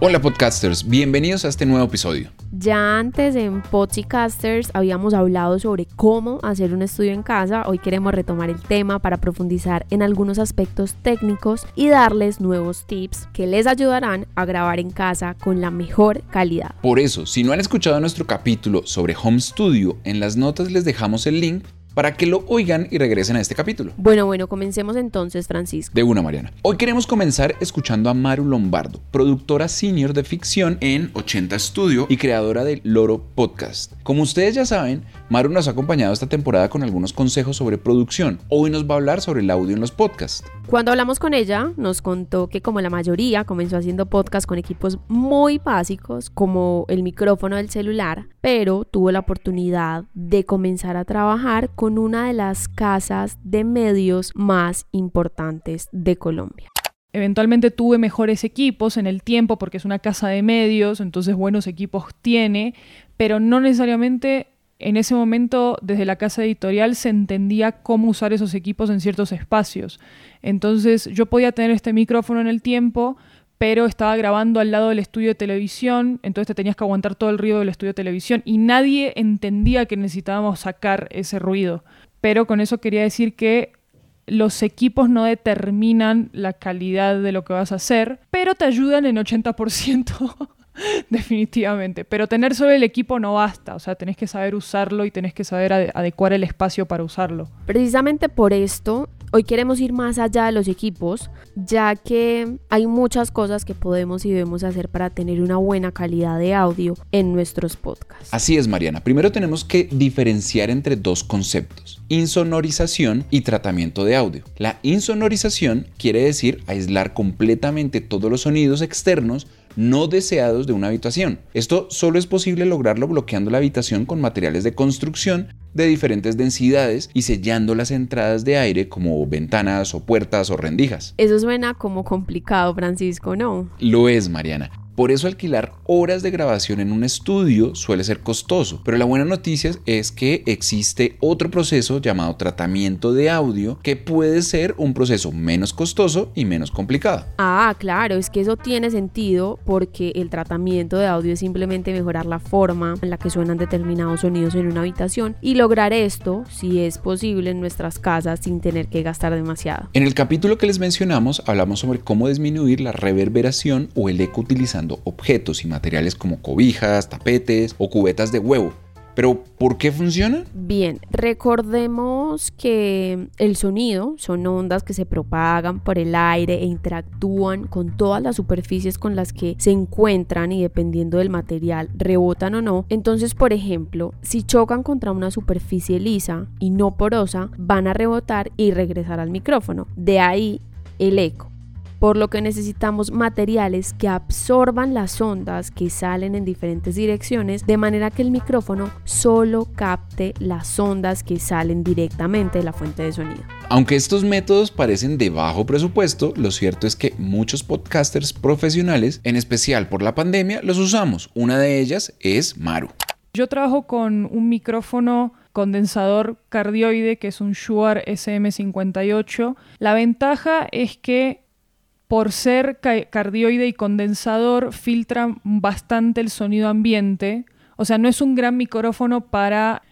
Hola podcasters, bienvenidos a este nuevo episodio. Ya antes en Podcasters habíamos hablado sobre cómo hacer un estudio en casa. Hoy queremos retomar el tema para profundizar en algunos aspectos técnicos y darles nuevos tips que les ayudarán a grabar en casa con la mejor calidad. Por eso, si no han escuchado nuestro capítulo sobre Home Studio, en las notas les dejamos el link para que lo oigan y regresen a este capítulo. Bueno, bueno, comencemos entonces, Francisco. De una, Mariana. Hoy queremos comenzar escuchando a Maru Lombardo, productora senior de ficción en 80 Studio y creadora del Loro Podcast. Como ustedes ya saben, Maru nos ha acompañado esta temporada con algunos consejos sobre producción. Hoy nos va a hablar sobre el audio en los podcasts. Cuando hablamos con ella, nos contó que como la mayoría comenzó haciendo podcast con equipos muy básicos, como el micrófono del celular, pero tuvo la oportunidad de comenzar a trabajar con una de las casas de medios más importantes de Colombia. Eventualmente tuve mejores equipos en el tiempo porque es una casa de medios, entonces buenos equipos tiene, pero no necesariamente en ese momento desde la casa editorial se entendía cómo usar esos equipos en ciertos espacios. Entonces yo podía tener este micrófono en el tiempo, pero estaba grabando al lado del estudio de televisión, entonces te tenías que aguantar todo el ruido del estudio de televisión y nadie entendía que necesitábamos sacar ese ruido. Pero con eso quería decir que los equipos no determinan la calidad de lo que vas a hacer, pero te ayudan en 80%. Definitivamente. Pero tener solo el equipo no basta. O sea, tenés que saber usarlo y tenés que saber adecuar el espacio para usarlo. Precisamente por esto, hoy queremos ir más allá de los equipos, ya que hay muchas cosas que podemos y debemos hacer para tener una buena calidad de audio en nuestros podcasts. Así es, Mariana. Primero tenemos que diferenciar entre dos conceptos, insonorización y tratamiento de audio. La insonorización quiere decir aislar completamente todos los sonidos externos no deseados de una habitación. Esto solo es posible lograrlo bloqueando la habitación con materiales de construcción de diferentes densidades y sellando las entradas de aire como ventanas o puertas o rendijas. Eso suena como complicado, Francisco, ¿no? Lo es, Mariana. Por eso alquilar horas de grabación en un estudio suele ser costoso. Pero la buena noticia es que existe otro proceso llamado tratamiento de audio que puede ser un proceso menos costoso y menos complicado. Ah, claro, es que eso tiene sentido porque el tratamiento de audio es simplemente mejorar la forma en la que suenan determinados sonidos en una habitación y lograr esto, si es posible, en nuestras casas sin tener que gastar demasiado. En el capítulo que les mencionamos hablamos sobre cómo disminuir la reverberación o el eco utilizando objetos y materiales como cobijas, tapetes o cubetas de huevo. Pero, ¿por qué funciona? Bien, recordemos que el sonido son ondas que se propagan por el aire e interactúan con todas las superficies con las que se encuentran y dependiendo del material rebotan o no. Entonces, por ejemplo, si chocan contra una superficie lisa y no porosa, van a rebotar y regresar al micrófono. De ahí el eco por lo que necesitamos materiales que absorban las ondas que salen en diferentes direcciones de manera que el micrófono solo capte las ondas que salen directamente de la fuente de sonido. Aunque estos métodos parecen de bajo presupuesto, lo cierto es que muchos podcasters profesionales, en especial por la pandemia, los usamos. Una de ellas es Maru. Yo trabajo con un micrófono condensador cardioide que es un Shure SM58. La ventaja es que por ser cardioide y condensador, filtra bastante el sonido ambiente. O sea, no es un gran micrófono para,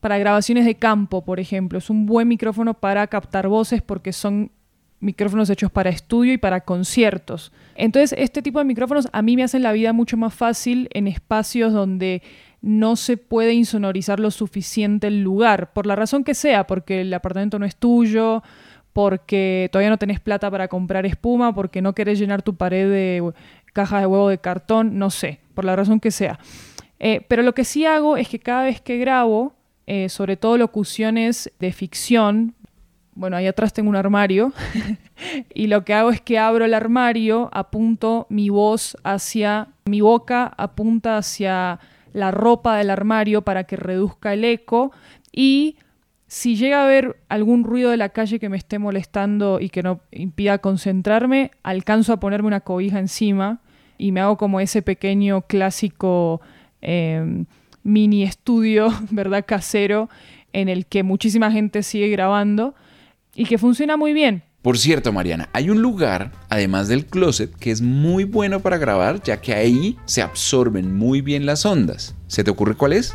para grabaciones de campo, por ejemplo. Es un buen micrófono para captar voces porque son micrófonos hechos para estudio y para conciertos. Entonces, este tipo de micrófonos a mí me hacen la vida mucho más fácil en espacios donde no se puede insonorizar lo suficiente el lugar, por la razón que sea, porque el apartamento no es tuyo, porque todavía no tenés plata para comprar espuma, porque no querés llenar tu pared de cajas de huevo de cartón, no sé, por la razón que sea. Eh, pero lo que sí hago es que cada vez que grabo, eh, sobre todo locuciones de ficción, bueno, ahí atrás tengo un armario, y lo que hago es que abro el armario, apunto mi voz hacia mi boca, apunta hacia la ropa del armario para que reduzca el eco y Si llega a haber algún ruido de la calle que me esté molestando y que no impida concentrarme, alcanzo a ponerme una cobija encima y me hago como ese pequeño clásico em, mini estudio, ¿verdad? Casero, en el que muchísima gente sigue grabando y que funciona muy bien. Por cierto, Mariana, hay un lugar, además del closet, que es muy bueno para grabar, ya que ahí se absorben muy bien las ondas. ¿Se te ocurre cuál es?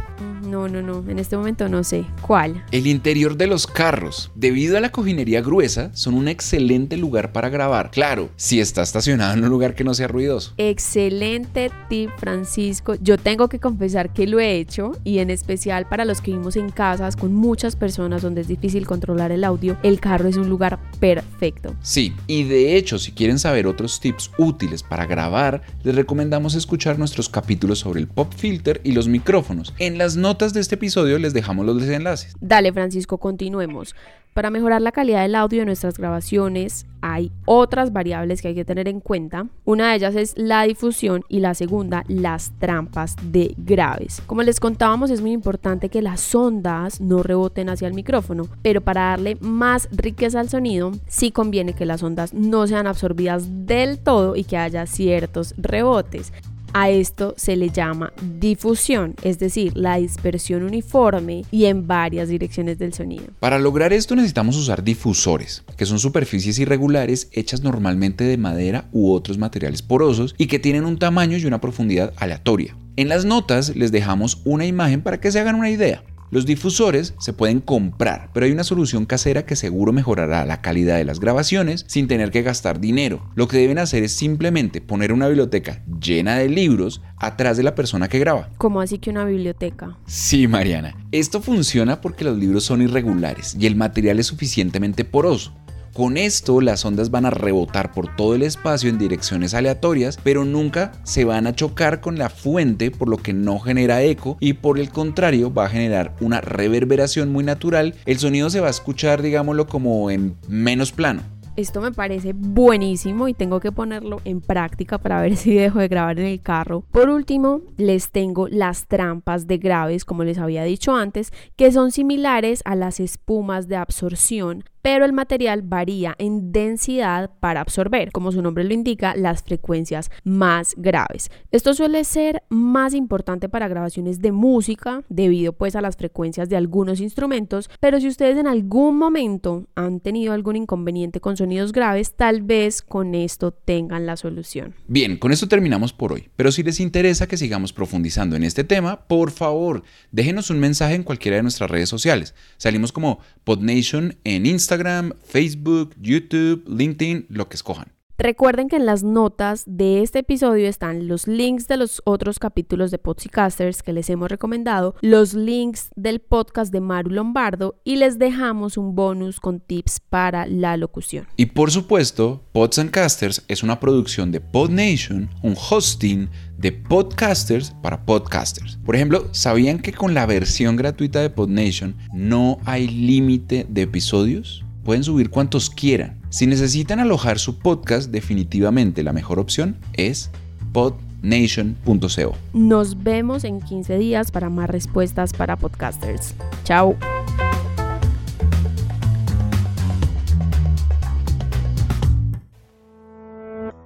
No, no, no, en este momento no sé. ¿Cuál? El interior de los carros. Debido a la cojinería gruesa, son un excelente lugar para grabar. Claro, si está estacionado en un lugar que no sea ruidoso. Excelente tip, Francisco. Yo tengo que confesar que lo he hecho y en especial para los que vivimos en casas con muchas personas donde es difícil controlar el audio, el carro es un lugar perfecto. Sí, y de hecho, si quieren saber otros tips útiles para grabar, les recomendamos escuchar nuestros capítulos sobre el pop filter y los micrófonos. En las de este episodio les dejamos los desenlaces. Dale, Francisco, continuemos. Para mejorar la calidad del audio de nuestras grabaciones hay otras variables que hay que tener en cuenta. Una de ellas es la difusión y la segunda las trampas de graves. Como les contábamos es muy importante que las ondas no reboten hacia el micrófono, pero para darle más riqueza al sonido sí conviene que las ondas no sean absorbidas del todo y que haya ciertos rebotes. A esto se le llama difusión, es decir, la dispersión uniforme y en varias direcciones del sonido. Para lograr esto necesitamos usar difusores, que son superficies irregulares hechas normalmente de madera u otros materiales porosos y que tienen un tamaño y una profundidad aleatoria. En las notas les dejamos una imagen para que se hagan una idea. Los difusores se pueden comprar, pero hay una solución casera que seguro mejorará la calidad de las grabaciones sin tener que gastar dinero. Lo que deben hacer es simplemente poner una biblioteca llena de libros atrás de la persona que graba. ¿Cómo así que una biblioteca? Sí, Mariana. Esto funciona porque los libros son irregulares y el material es suficientemente poroso. Con esto las ondas van a rebotar por todo el espacio en direcciones aleatorias, pero nunca se van a chocar con la fuente, por lo que no genera eco y por el contrario va a generar una reverberación muy natural. El sonido se va a escuchar, digámoslo, como en menos plano. Esto me parece buenísimo y tengo que ponerlo en práctica para ver si dejo de grabar en el carro. Por último, les tengo las trampas de graves, como les había dicho antes, que son similares a las espumas de absorción, pero el material varía en densidad para absorber, como su nombre lo indica, las frecuencias más graves. Esto suele ser más importante para grabaciones de música debido pues a las frecuencias de algunos instrumentos, pero si ustedes en algún momento han tenido algún inconveniente con sonidos graves, tal vez con esto tengan la solución. Bien, con esto terminamos por hoy, pero si les interesa que sigamos profundizando en este tema, por favor, déjenos un mensaje en cualquiera de nuestras redes sociales. Salimos como PodNation en Instagram, Instagram, Facebook, YouTube, LinkedIn, lo que escojan. Recuerden que en las notas de este episodio están los links de los otros capítulos de Podcasters que les hemos recomendado, los links del podcast de Maru Lombardo y les dejamos un bonus con tips para la locución. Y por supuesto, Pods and Casters es una producción de PodNation, un hosting de podcasters para podcasters. Por ejemplo, ¿sabían que con la versión gratuita de PodNation no hay límite de episodios? Pueden subir cuantos quieran. Si necesitan alojar su podcast, definitivamente la mejor opción es podnation.co. Nos vemos en 15 días para más respuestas para podcasters. Chao.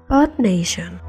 PodNation.